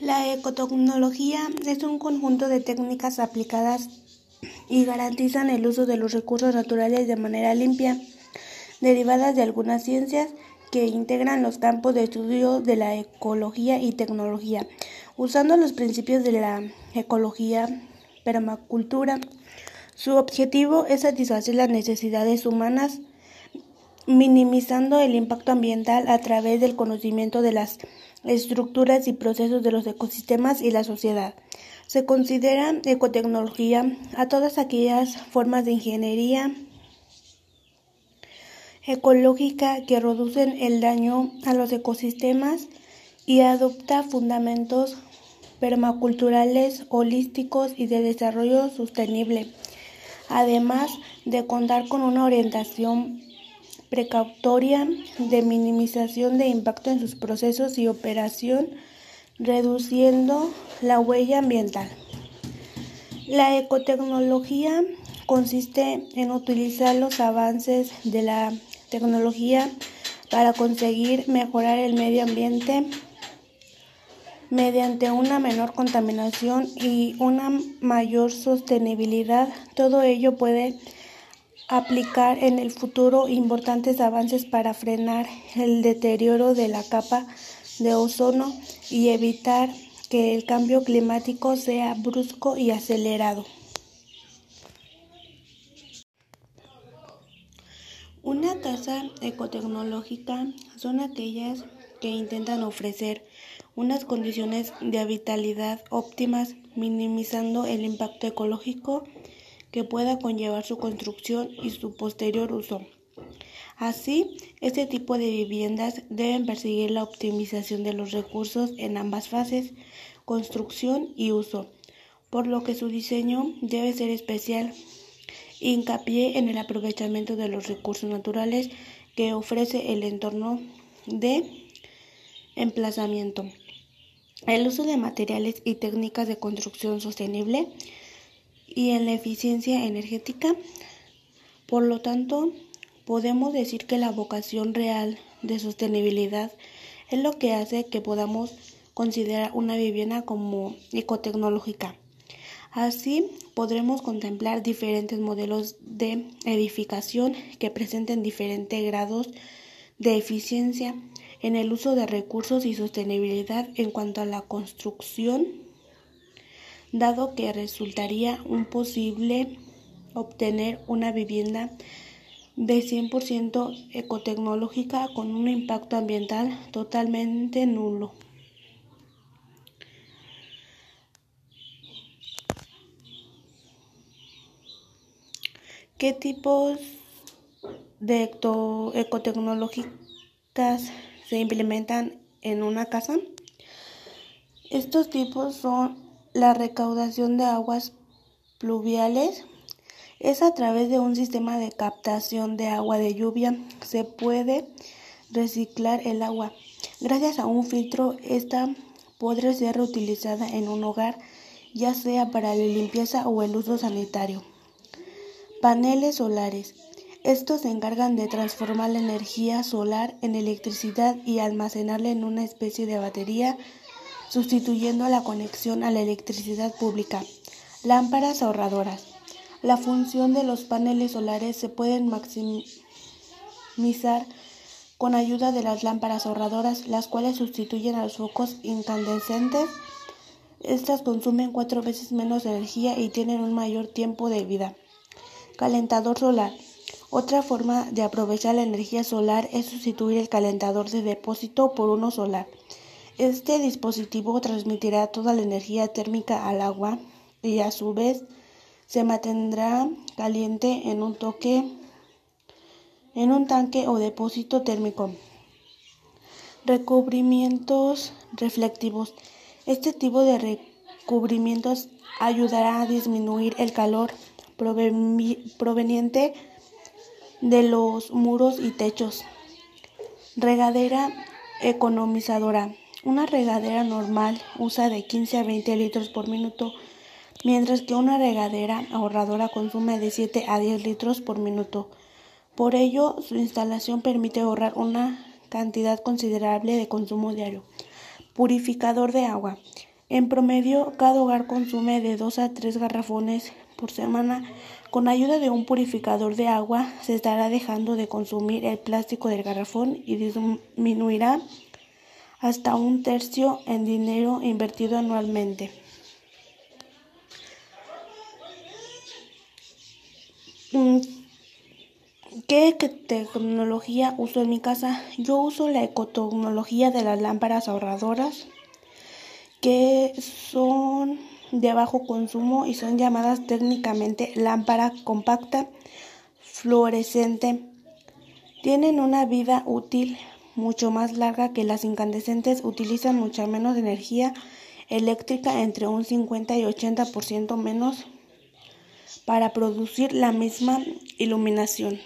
La ecotecnología es un conjunto de técnicas aplicadas y garantizan el uso de los recursos naturales de manera limpia, derivadas de algunas ciencias que integran los campos de estudio de la ecología y tecnología, usando los principios de la ecología, permacultura. Su objetivo es satisfacer las necesidades humanas, minimizando el impacto ambiental a través del conocimiento de las estructuras y procesos de los ecosistemas y la sociedad. Se considera ecotecnología a todas aquellas formas de ingeniería ecológica que reducen el daño a los ecosistemas y adopta fundamentos permaculturales, holísticos y de desarrollo sostenible, además de contar con una orientación precautoria de minimización de impacto en sus procesos y operación, reduciendo la huella ambiental. La ecotecnología consiste en utilizar los avances de la tecnología para conseguir mejorar el medio ambiente mediante una menor contaminación y una mayor sostenibilidad. Todo ello puede aplicar en el futuro importantes avances para frenar el deterioro de la capa de ozono y evitar que el cambio climático sea brusco y acelerado. Una tasa ecotecnológica son aquellas que intentan ofrecer unas condiciones de habitabilidad óptimas, minimizando el impacto ecológico que pueda conllevar su construcción y su posterior uso. Así, este tipo de viviendas deben perseguir la optimización de los recursos en ambas fases, construcción y uso, por lo que su diseño debe ser especial hincapié en el aprovechamiento de los recursos naturales que ofrece el entorno de emplazamiento. El uso de materiales y técnicas de construcción sostenible y en la eficiencia energética. Por lo tanto, podemos decir que la vocación real de sostenibilidad es lo que hace que podamos considerar una vivienda como ecotecnológica. Así podremos contemplar diferentes modelos de edificación que presenten diferentes grados de eficiencia en el uso de recursos y sostenibilidad en cuanto a la construcción, dado que resultaría un posible obtener una vivienda de 100% ecotecnológica con un impacto ambiental totalmente nulo. ¿Qué tipos de ecotecnológicas se implementan en una casa? Estos tipos son la recaudación de aguas pluviales. Es a través de un sistema de captación de agua de lluvia. Se puede reciclar el agua. Gracias a un filtro, esta podrá ser reutilizada en un hogar, ya sea para la limpieza o el uso sanitario. Paneles solares. Estos se encargan de transformar la energía solar en electricidad y almacenarla en una especie de batería, sustituyendo la conexión a la electricidad pública. Lámparas ahorradoras. La función de los paneles solares se puede maximizar con ayuda de las lámparas ahorradoras, las cuales sustituyen a los focos incandescentes. Estas consumen cuatro veces menos energía y tienen un mayor tiempo de vida. Calentador solar. Otra forma de aprovechar la energía solar es sustituir el calentador de depósito por uno solar. Este dispositivo transmitirá toda la energía térmica al agua y a su vez se mantendrá caliente en un toque en un tanque o depósito térmico. Recubrimientos reflectivos. Este tipo de recubrimientos ayudará a disminuir el calor proveniente de los muros y techos. Regadera economizadora. Una regadera normal usa de 15 a 20 litros por minuto, mientras que una regadera ahorradora consume de 7 a 10 litros por minuto. Por ello, su instalación permite ahorrar una cantidad considerable de consumo diario. Purificador de agua. En promedio, cada hogar consume de 2 a 3 garrafones por semana. Con ayuda de un purificador de agua, se estará dejando de consumir el plástico del garrafón y disminuirá hasta un tercio en dinero invertido anualmente. Mm, ¿Qué tecnología uso en mi casa? Yo uso la ecotecnología de las lámparas ahorradoras que son de bajo consumo y son llamadas técnicamente lámpara compacta fluorescente. Tienen una vida útil mucho más larga que las incandescentes, utilizan mucha menos energía eléctrica, entre un 50 y 80% menos, para producir la misma iluminación.